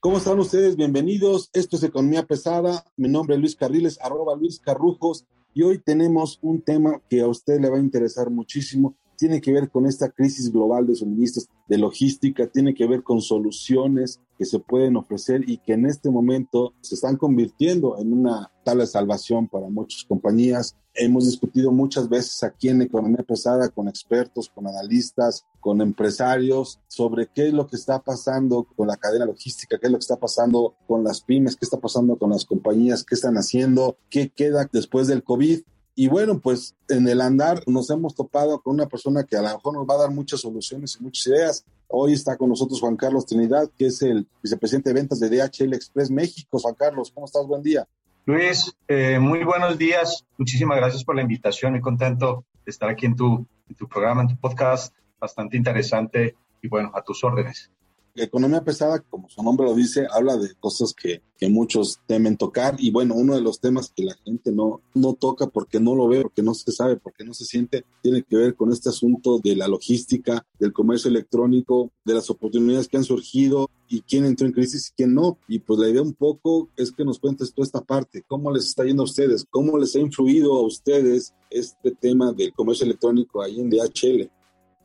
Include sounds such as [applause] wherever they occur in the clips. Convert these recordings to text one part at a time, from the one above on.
¿Cómo están ustedes? Bienvenidos. Esto es Economía Pesada. Mi nombre es Luis Carriles, arroba Luis Carrujos. Y hoy tenemos un tema que a usted le va a interesar muchísimo. Tiene que ver con esta crisis global de suministros, de logística, tiene que ver con soluciones que se pueden ofrecer y que en este momento se están convirtiendo en una tal salvación para muchas compañías. Hemos discutido muchas veces aquí en Economía Pesada con expertos, con analistas, con empresarios sobre qué es lo que está pasando con la cadena logística, qué es lo que está pasando con las pymes, qué está pasando con las compañías, qué están haciendo, qué queda después del COVID. Y bueno, pues en el andar nos hemos topado con una persona que a lo mejor nos va a dar muchas soluciones y muchas ideas. Hoy está con nosotros Juan Carlos Trinidad, que es el vicepresidente de ventas de DHL Express México. Juan Carlos, ¿cómo estás? Buen día. Luis, eh, muy buenos días. Muchísimas gracias por la invitación. Muy contento de estar aquí en tu, en tu programa, en tu podcast. Bastante interesante y bueno, a tus órdenes. Economía pesada, como su nombre lo dice, habla de cosas que, que, muchos temen tocar y bueno, uno de los temas que la gente no, no toca porque no lo ve, porque no se sabe, porque no se siente, tiene que ver con este asunto de la logística, del comercio electrónico, de las oportunidades que han surgido y quién entró en crisis y quién no. Y pues la idea un poco es que nos cuentes toda esta parte, cómo les está yendo a ustedes, cómo les ha influido a ustedes este tema del comercio electrónico ahí en DHL.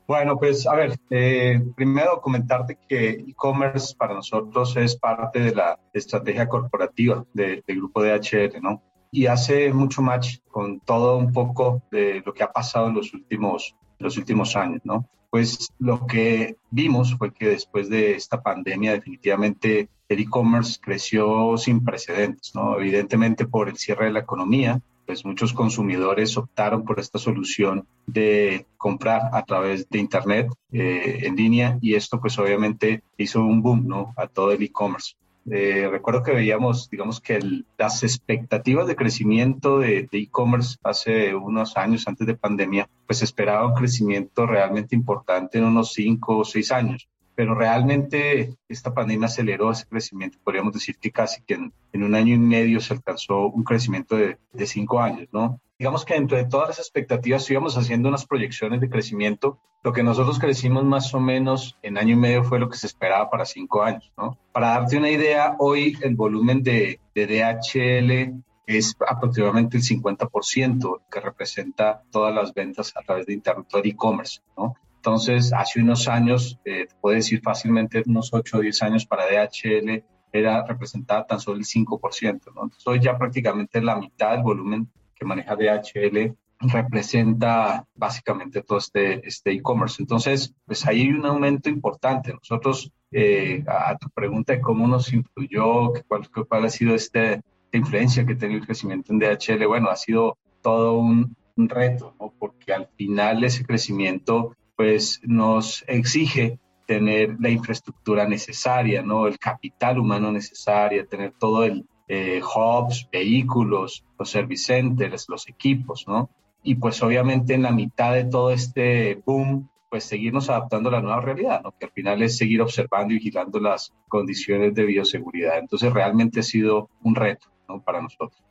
Bueno, pues a ver, eh, primero comentarte que e-commerce para nosotros es parte de la estrategia corporativa del grupo DHL, ¿no? Y hace mucho match con todo un poco de lo que ha pasado en los últimos, los últimos años, ¿no? Pues lo que vimos fue que después de esta pandemia definitivamente el e-commerce creció sin precedentes, ¿no? Evidentemente por el cierre de la economía, pues muchos consumidores optaron por esta solución de comprar a través de Internet eh, en línea y esto pues obviamente hizo un boom ¿no? a todo el e-commerce. Eh, recuerdo que veíamos, digamos que las expectativas de crecimiento de e-commerce hace unos años antes de pandemia, pues esperaba un crecimiento realmente importante en unos cinco o seis años pero realmente esta pandemia aceleró ese crecimiento. Podríamos decir que casi que en, un año y medio se alcanzó un crecimiento de, de, cinco años, ¿no? Digamos que dentro de todas las expectativas íbamos haciendo unas proyecciones de crecimiento. Lo que nosotros crecimos más o menos en año y medio fue lo que se esperaba para cinco años, ¿no? Para darte una idea, hoy el volumen de, de DHL es aproximadamente el 50% que representa todas las ventas a través de Internet, e-commerce, ¿no? Entonces, hace unos años, eh, decir fácilmente unos 8 o 10 años para DHL, era representada tan solo el 5%. ¿no? Entonces, hoy ya prácticamente la mitad del volumen que maneja DHL representa básicamente todo este este e-commerce. Entonces, pues ahí hay un aumento importante. Nosotros, eh, a tu pregunta de cómo nos influyó, cuál, cuál ha sido este, esta influencia que ha tenido el crecimiento en DHL, bueno, ha sido todo un, un reto, ¿no? porque al final ese crecimiento pues nos exige tener la infraestructura necesaria, ¿no? El capital humano necesario, tener todo el eh, hubs, vehículos, los service los equipos, ¿no? Y pues obviamente en la mitad de todo este boom, pues seguirnos adaptando a la nueva realidad, ¿no? Que al final es seguir observando y vigilando las condiciones de bioseguridad. Entonces realmente ha sido un reto, ¿no? Para nosotros.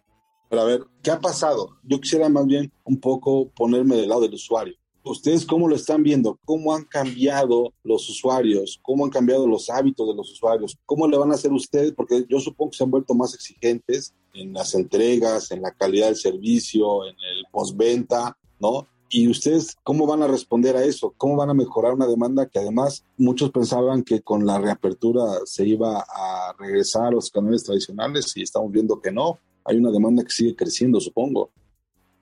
Pero a ver, ¿qué ha pasado? Yo quisiera más bien un poco ponerme del lado del usuario. ¿Ustedes cómo lo están viendo? ¿Cómo han cambiado los usuarios? ¿Cómo han cambiado los hábitos de los usuarios? ¿Cómo le van a hacer ustedes? Porque yo supongo que se han vuelto más exigentes en las entregas, en la calidad del servicio, en el postventa, ¿no? ¿Y ustedes cómo van a responder a eso? ¿Cómo van a mejorar una demanda que además muchos pensaban que con la reapertura se iba a regresar a los canales tradicionales y estamos viendo que no? Hay una demanda que sigue creciendo, supongo.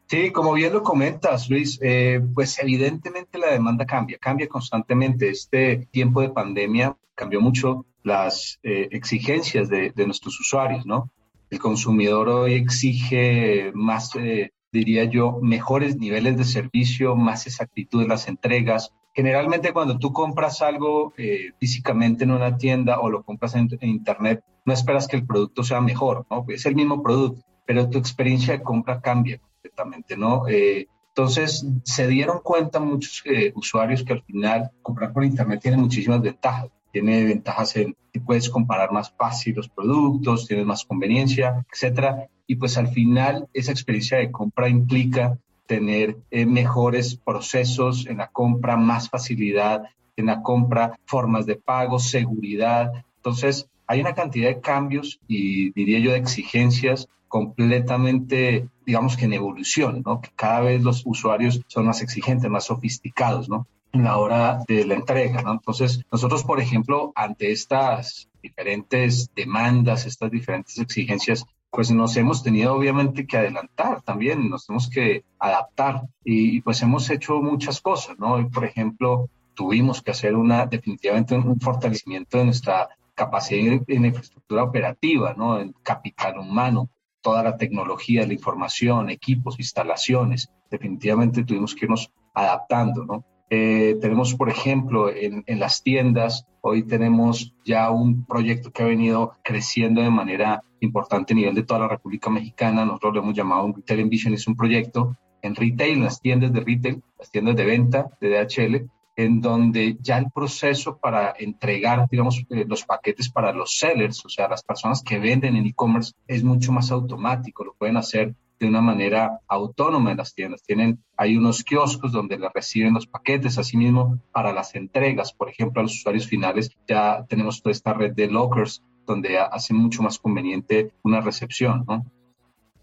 Sí, como bien lo comentas, Luis, eh, pues evidentemente la demanda cambia, cambia constantemente. Este tiempo de pandemia cambió mucho las eh, exigencias de, nuestros usuarios, ¿no? El consumidor hoy exige más, eh, diría yo, mejores niveles de servicio, más exactitud en las entregas. Generalmente cuando tú compras algo eh, físicamente en una tienda o lo compras en, internet, no esperas que el producto sea mejor, ¿no? Es el mismo producto, pero tu experiencia de compra cambia completamente, ¿no? Eh, entonces se dieron cuenta muchos eh, usuarios que al final comprar por internet tiene muchísimas ventajas. Tiene ventajas en que puedes comparar más fácil los productos, tienes más conveniencia, etcétera. Y pues al final esa experiencia de compra implica tener eh, mejores procesos en la compra, más facilidad en la compra, formas de pago, seguridad. Entonces, hay una cantidad de cambios y diría yo de exigencias completamente, digamos que en evolución, ¿no? Que cada vez los usuarios son más exigentes, más sofisticados, ¿no? En la hora de la entrega. Entonces, nosotros, por ejemplo, ante estas diferentes demandas, estas diferentes exigencias, pues nos hemos tenido obviamente que adelantar también, nos tenemos que adaptar y, pues hemos hecho muchas cosas, ¿no? por ejemplo, tuvimos que hacer una, definitivamente un fortalecimiento de nuestra capacidad en infraestructura operativa, ¿no? En capital humano, toda la tecnología, la información, equipos, instalaciones. Definitivamente tuvimos que irnos adaptando, ¿no? Eh, tenemos, por ejemplo, en, las tiendas, hoy tenemos ya un proyecto que ha venido creciendo de manera importante a nivel de toda la República Mexicana. Nosotros lo hemos llamado un Retail Envision, es un proyecto en retail, en las tiendas de retail, las tiendas de venta de DHL, en donde ya el proceso para entregar, digamos, eh, los paquetes para los sellers, o sea, las personas que venden en e-commerce, es mucho más automático, lo pueden hacer de una manera autónoma en las tiendas. Tienen, hay unos kioscos donde le reciben los paquetes, asimismo para las entregas, por ejemplo, a los usuarios finales, ya tenemos toda esta red de lockers donde hace mucho más conveniente una recepción, ¿no?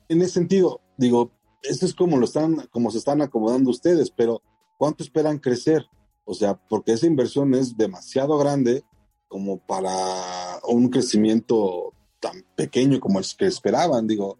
En ese sentido, digo, eso es como lo están, como se están acomodando ustedes, pero ¿cuánto esperan crecer? O sea, porque esa inversión es demasiado grande como para un crecimiento tan pequeño como el que esperaban, digo.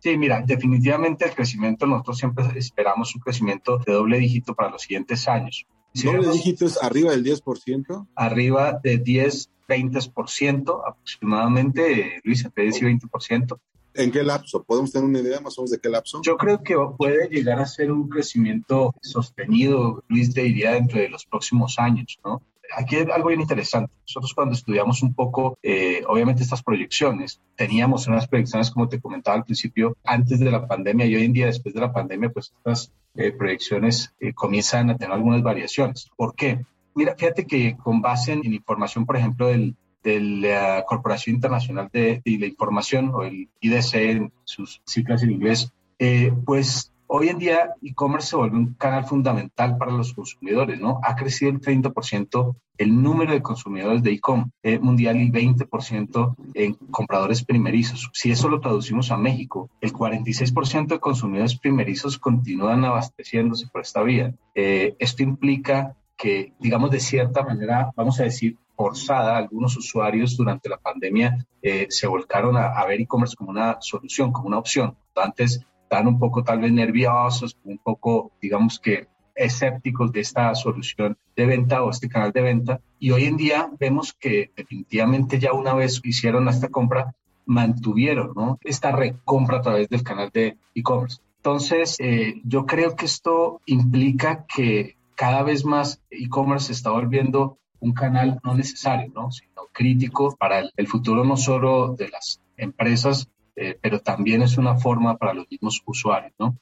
Sí, mira, definitivamente el crecimiento, nosotros siempre esperamos un crecimiento de doble dígito para los siguientes años. ¿Doble dígito es arriba del 10%? Arriba de 10, 20% aproximadamente, Luis, entre 10 y 20%. ¿En qué lapso? ¿Podemos tener una idea más o menos de qué lapso? Yo creo que puede llegar a ser un crecimiento sostenido, Luis, te diría, dentro de los próximos años, ¿no? Aquí hay algo bien interesante. Nosotros cuando estudiamos un poco, eh, obviamente estas proyecciones, teníamos unas proyecciones, como te comentaba al principio, antes de la pandemia y hoy en día, después de la pandemia, pues estas eh, proyecciones eh, comienzan a tener algunas variaciones. ¿Por qué? Mira, fíjate que con base en información, por ejemplo, del de la Corporación Internacional de, la Información, o el IDC en sus siglas en inglés, eh, pues hoy en día e-commerce se vuelve un canal fundamental para los consumidores, ¿no? Ha crecido el 30% el número de consumidores de e-commerce eh, mundial y 20% en compradores primerizos. Si eso lo traducimos a México, el 46% de consumidores primerizos continúan abasteciéndose por esta vía. Eh, esto implica que, digamos, de cierta manera, vamos a decir, forzada, algunos usuarios durante la pandemia eh, se volcaron a, ver e-commerce como una solución, como una opción. Antes estaban un poco tal vez nerviosos, un poco, digamos que escépticos de esta solución de venta o este canal de venta. Y hoy en día vemos que definitivamente ya una vez hicieron esta compra, mantuvieron esta recompra a través del canal de e-commerce. Entonces, eh, yo creo que esto implica que cada vez más e-commerce está volviendo un canal no necesario, ¿no? sino crítico para el, futuro no solo de las empresas, eh, pero también es una forma para los mismos usuarios. ¿no?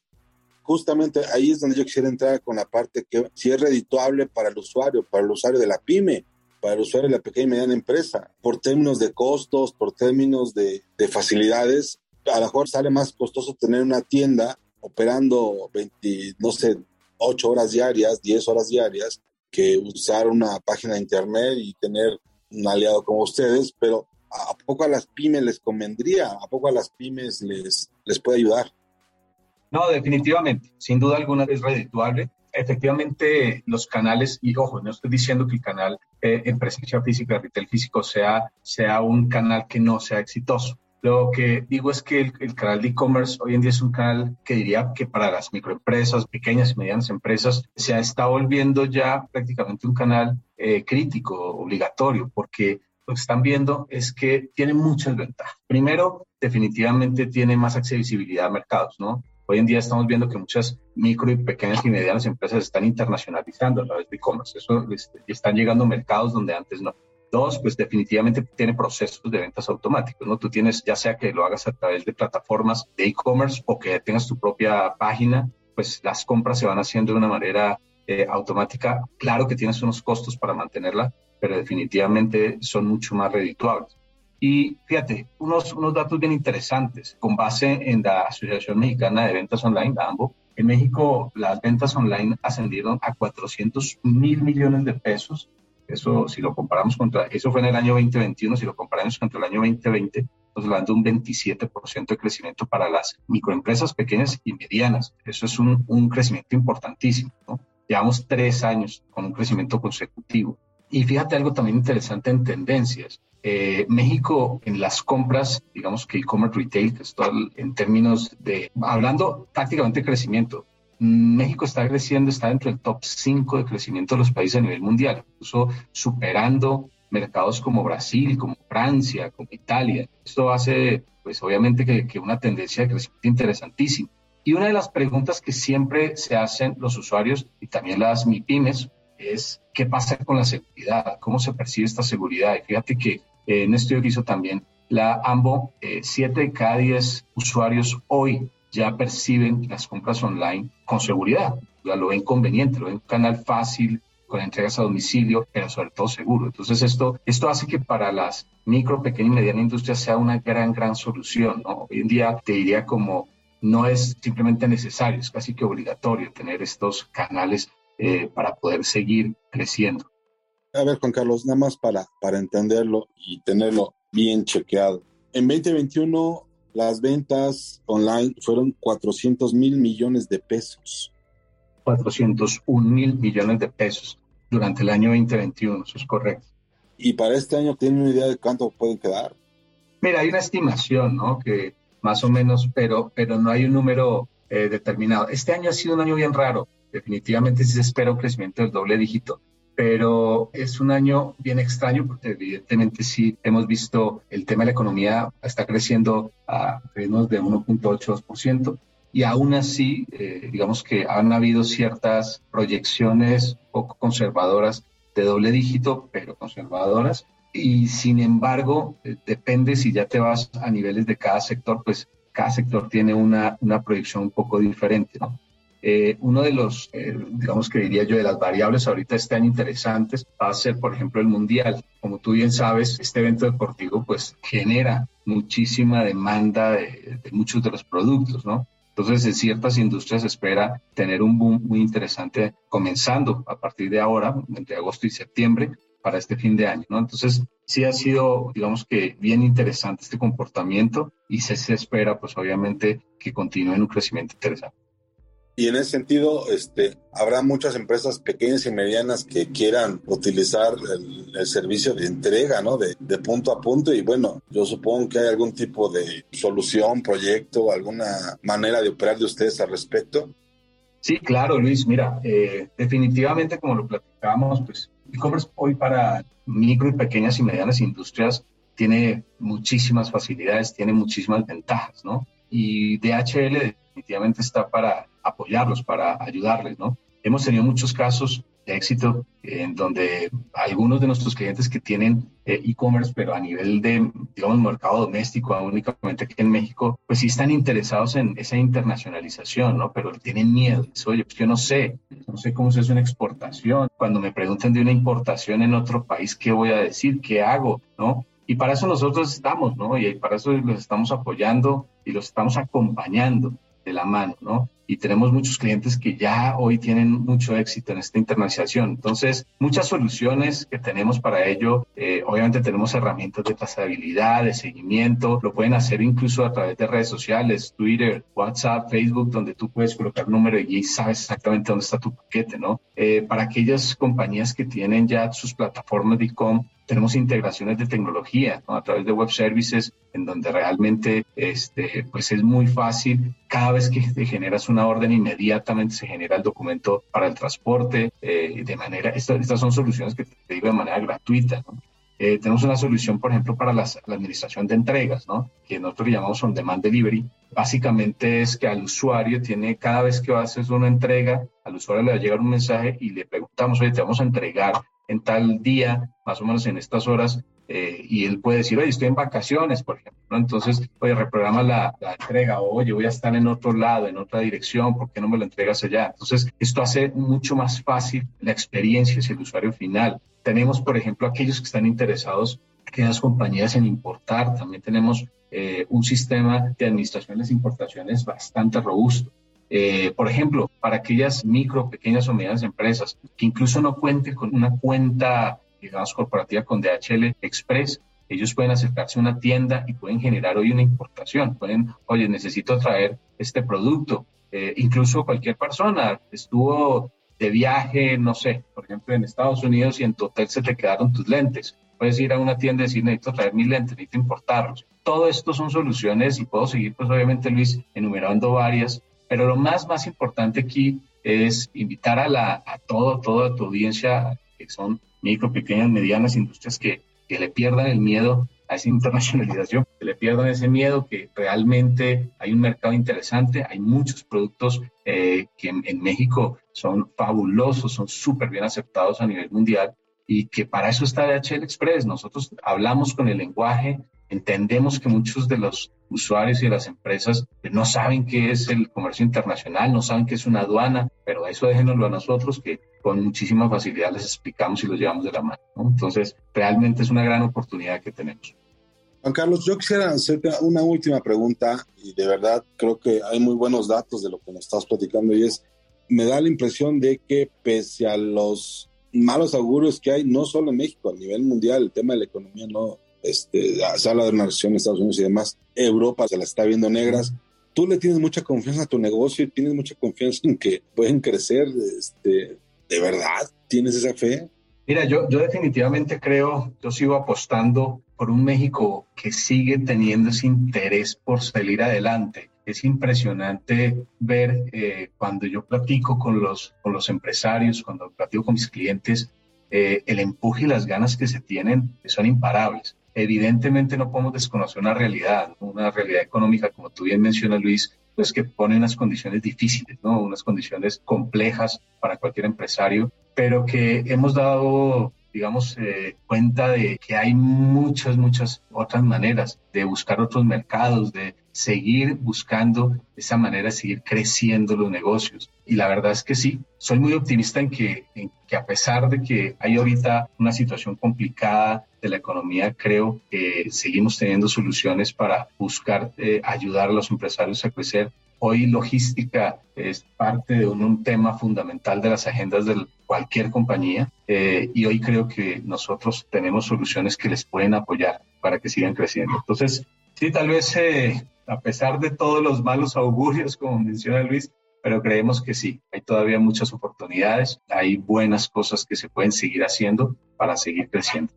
Justamente ahí es donde yo quisiera entrar con la parte que si es redituable para el usuario, para el usuario de la pyme, para el usuario de la pequeña y mediana empresa, por términos de costos, por términos de, de facilidades, a lo mejor sale más costoso tener una tienda operando 20, no sé, 8 horas diarias, 10 horas diarias, que usar una página de internet y tener un aliado como ustedes, pero ¿a poco a las pymes les convendría? ¿A poco a las pymes les, les puede ayudar? No, definitivamente, sin duda alguna es redituable. Efectivamente, los canales, y ojo, no estoy diciendo que el canal eh, en presencia física, retail físico, sea, sea un canal que no sea exitoso. Lo que digo es que el, canal de e-commerce hoy en día es un canal que diría que para las microempresas, pequeñas y medianas empresas, se está volviendo ya prácticamente un canal eh, crítico, obligatorio, porque lo que están viendo es que tiene muchas ventajas. Primero, definitivamente tiene más accesibilidad a mercados, ¿no? Hoy en día estamos viendo que muchas micro y pequeñas y medianas empresas están internacionalizando a través de e-commerce. Eso este, están llegando a mercados donde antes no. Dos, pues definitivamente tiene procesos de ventas automáticos, ¿no? Tú tienes, ya sea que lo hagas a través de plataformas de e-commerce o que tengas tu propia página, pues las compras se van haciendo de una manera eh, automática. Claro que tienes unos costos para mantenerla, pero definitivamente son mucho más redituables. Y fíjate, unos, unos datos bien interesantes con base en la Asociación Mexicana de Ventas Online, AMBO. En México las ventas online ascendieron a 400 mil millones de pesos. Eso, si lo comparamos contra, eso fue en el año 2021, si lo comparamos contra el año 2020, estamos hablando de un 27% de crecimiento para las microempresas pequeñas y medianas. Eso es un, un crecimiento importantísimo. ¿no? Llevamos tres años con un crecimiento consecutivo. Y fíjate algo también interesante en tendencias. Eh, México en las compras, digamos que e-commerce retail, que es todo en términos de, hablando prácticamente de crecimiento, México está creciendo, está dentro del top 5 de crecimiento de los países a nivel mundial, incluso superando mercados como Brasil, como Francia, como Italia. Esto hace, pues obviamente, que, una tendencia de crecimiento interesantísima. Y una de las preguntas que siempre se hacen los usuarios y también las MIPIMES es qué pasa con la seguridad, cómo se percibe esta seguridad. Y fíjate que eh, en estudio que hizo también la AMBO, eh, 7 de cada 10 usuarios hoy ya perciben las compras online con seguridad. Ya lo ven conveniente, lo ven un canal fácil, con entregas a domicilio, pero sobre todo seguro. Entonces esto, esto hace que para las micro, pequeña y mediana industria sea una gran, gran solución. ¿no? Hoy en día te diría como no es simplemente necesario, es casi que obligatorio tener estos canales eh, para poder seguir creciendo. A ver, Juan Carlos, nada más para, para entenderlo y tenerlo bien chequeado. En 2021 las ventas online fueron 400 mil millones de pesos. 401 mil millones de pesos durante el año 2021, eso es correcto. ¿Y para este año tienen una idea de cuánto pueden quedar? Mira, hay una estimación, ¿no? Que más o menos, pero, pero no hay un número eh, determinado. Este año ha sido un año bien raro definitivamente sí se espera un crecimiento del doble dígito, pero es un año bien extraño porque evidentemente sí hemos visto el tema de la economía está creciendo a ritmos de 1.82% y aún así, eh, digamos que han habido ciertas proyecciones poco conservadoras de doble dígito, pero conservadoras. Y sin embargo, eh, depende si ya te vas a niveles de cada sector, pues cada sector tiene una, una proyección un poco diferente. ¿no? Eh, uno de los, eh, digamos que diría yo, de las variables ahorita están interesantes va a ser, por ejemplo, el Mundial. Como tú bien sabes, este evento deportivo pues genera muchísima demanda de, muchos de los productos, ¿no? Entonces, en ciertas industrias se espera tener un boom muy interesante comenzando a partir de ahora, entre agosto y septiembre, para este fin de año, ¿no? Entonces, sí ha sido, digamos que, bien interesante este comportamiento y se, se espera, pues, obviamente, que continúe en un crecimiento interesante. Y en ese sentido, este, habrá muchas empresas pequeñas y medianas que quieran utilizar el, servicio de entrega, ¿no? De, de, punto a punto. Y bueno, yo supongo que hay algún tipo de solución, proyecto, alguna manera de operar de ustedes al respecto. Sí, claro, Luis. Mira, eh, definitivamente, como lo platicábamos, pues e-commerce hoy para micro y pequeñas y medianas industrias tiene muchísimas facilidades, tiene muchísimas ventajas, ¿no? Y DHL definitivamente está para apoyarlos, para ayudarles, ¿no? Hemos tenido muchos casos de éxito en donde algunos de nuestros clientes que tienen eh, e-commerce, pero a nivel de, digamos, mercado doméstico, únicamente aquí en México, pues sí están interesados en esa internacionalización, ¿no? Pero tienen miedo. Oye, pues yo no sé, no sé cómo se hace una exportación. Cuando me preguntan de una importación en otro país, ¿qué voy a decir? ¿Qué hago? ¿No? Y para eso nosotros estamos, ¿no? Y para eso los estamos apoyando y los estamos acompañando de la mano, ¿no? Y tenemos muchos clientes que ya hoy tienen mucho éxito en esta internacionalización. Entonces, muchas soluciones que tenemos para ello. Eh, obviamente tenemos herramientas de trazabilidad, de seguimiento. Lo pueden hacer incluso a través de redes sociales, Twitter, WhatsApp, Facebook, donde tú puedes colocar número y sabes exactamente dónde está tu paquete, ¿no? Eh, para aquellas compañías que tienen ya sus plataformas de e-com, tenemos integraciones de tecnología a través de web services en donde realmente este, pues es muy fácil. Cada vez que te generas una orden, inmediatamente se genera el documento para el transporte. Eh, de manera, estas son soluciones que te digo de manera gratuita. Eh, tenemos una solución, por ejemplo, para la administración de entregas, ¿no? que nosotros llamamos on demand delivery. Básicamente es que al usuario tiene, cada vez que hacer una entrega, al usuario le va a llegar un mensaje y le preguntamos, oye, te vamos a entregar en tal día, más o menos en estas horas, eh, y él puede decir, oye, estoy en vacaciones, por ejemplo. Entonces, oye, reprograma la, la, entrega, oye, voy a estar en otro lado, en otra dirección, ¿por qué no me lo entregas allá? Entonces, esto hace mucho más fácil la experiencia hacia el usuario final. Tenemos, por ejemplo, aquellos que están interesados, aquellas compañías en importar, también tenemos eh, un sistema de administración de importaciones bastante robusto. Eh, por ejemplo, para aquellas micro, pequeñas o medianas empresas que incluso no cuenten con una cuenta digamos, corporativa con DHL Express, ellos pueden acercarse a una tienda y pueden generar hoy una importación. Pueden, oye, necesito traer este producto. Eh, incluso cualquier persona estuvo de viaje, no sé, por ejemplo, en Estados Unidos y en tu hotel se te quedaron tus lentes. Puedes ir a una tienda y decir, necesito traer mis lentes, necesito importarlos. Todo esto son soluciones y puedo seguir, pues obviamente, Luis, enumerando varias, pero lo más, más importante aquí es invitar a, la, a todo, toda tu audiencia, que son micro, pequeñas, medianas industrias que, que le pierdan el miedo a esa [laughs] internacionalización, que le pierdan ese miedo, que realmente hay un mercado interesante, hay muchos productos eh, que en, en, México son fabulosos, son súper bien aceptados a nivel mundial y que para eso está DHL Express. Nosotros hablamos con el lenguaje, entendemos que muchos de los usuarios y de las empresas no saben qué es el comercio internacional, no saben qué es una aduana, pero eso déjenoslo a nosotros que con muchísima facilidad les explicamos y los llevamos de la mano. Entonces, realmente es una gran oportunidad que tenemos. Juan Carlos, yo quisiera hacerte una última pregunta y de verdad creo que hay muy buenos datos de lo que nos estás platicando y es, me da la impresión de que pese a los malos augurios que hay, no solo en México, a nivel mundial, el tema de la economía no, este, se habla de una recesión en Estados Unidos y demás, Europa se la está viendo negras, tú le tienes mucha confianza a tu negocio y tienes mucha confianza en que pueden crecer este, ¿De verdad tienes esa fe? Mira, yo, yo definitivamente creo, yo sigo apostando por un México que sigue teniendo ese interés por salir adelante. Es impresionante ver eh, cuando yo platico con los, con los empresarios, cuando platico con mis clientes, eh, el empuje y las ganas que se tienen son imparables. Evidentemente no podemos desconocer una realidad, una realidad económica, como tú bien mencionas, Luis, pues que pone unas condiciones difíciles, ¿no? Unas condiciones complejas para cualquier empresario, pero que hemos dado digamos, eh, cuenta de que hay muchas, muchas otras maneras de buscar otros mercados, de seguir buscando esa manera de seguir creciendo los negocios. Y la verdad es que sí, soy muy optimista en que, en que a pesar de que hay ahorita una situación complicada de la economía, creo que seguimos teniendo soluciones para buscar eh, ayudar a los empresarios a crecer Hoy logística es parte de un, tema fundamental de las agendas de cualquier compañía eh, y hoy creo que nosotros tenemos soluciones que les pueden apoyar para que sigan creciendo. Entonces, sí, tal vez eh, a pesar de todos los malos augurios, como menciona Luis, pero creemos que sí, hay todavía muchas oportunidades, hay buenas cosas que se pueden seguir haciendo para seguir creciendo.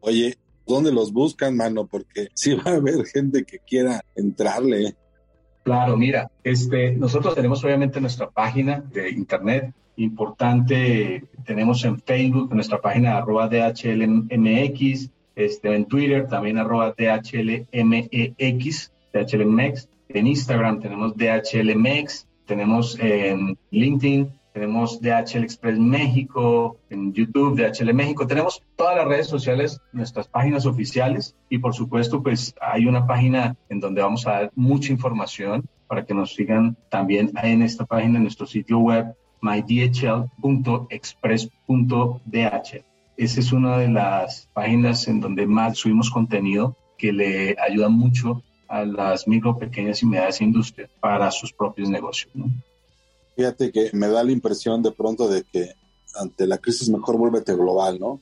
Oye, ¿dónde los buscan, mano? Porque sí va a haber gente que quiera entrarle. Claro, mira, este, nosotros tenemos obviamente nuestra página de internet importante, tenemos en Facebook nuestra página arroba DHLMX, este, en Twitter también arroba DHLMEX, DHLMX, en Instagram tenemos DHLMX, tenemos en LinkedIn tenemos DHL Express México, en YouTube, DHL México, tenemos todas las redes sociales, nuestras páginas oficiales y por supuesto pues hay una página en donde vamos a dar mucha información para que nos sigan también en esta página, en nuestro sitio web mydhl.express.dhl. Esa es una de las páginas en donde más subimos contenido que le ayuda mucho a las micro, pequeñas y medianas industrias para sus propios negocios. ¿no? Fíjate que me da la impresión de pronto de que ante la crisis mejor vuélvete global, ¿no?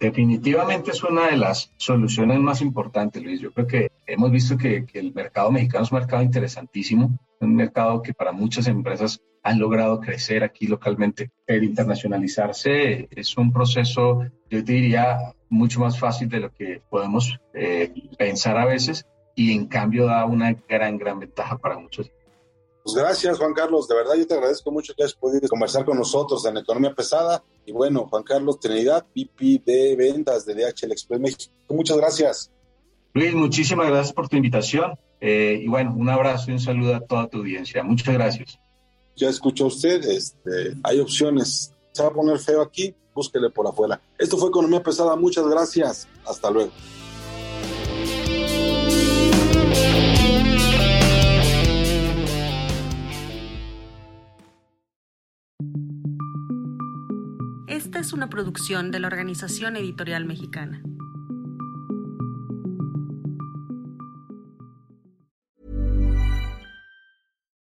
Definitivamente es una de las soluciones más importantes, Luis. Yo creo que hemos visto que, que, el mercado mexicano es un mercado interesantísimo, un mercado que para muchas empresas han logrado crecer aquí localmente. Pero internacionalizarse es un proceso, yo te diría, mucho más fácil de lo que podemos eh, pensar a veces y en cambio da una gran, gran ventaja para muchos Pues gracias, Juan Carlos. De verdad, yo te agradezco mucho que hayas podido conversar con nosotros en Economía Pesada. Y bueno, Juan Carlos Trinidad, VP de Ventas de DHL Express México. Muchas gracias. Luis, muchísimas gracias por tu invitación. Eh, y bueno, un abrazo y un saludo a toda tu audiencia. Muchas gracias. Ya escuchó usted, este, hay opciones. Se va a poner feo aquí, búsquele por afuera. Esto fue Economía Pesada. Muchas gracias. Hasta luego. Una producción de la Organización Editorial Mexicana.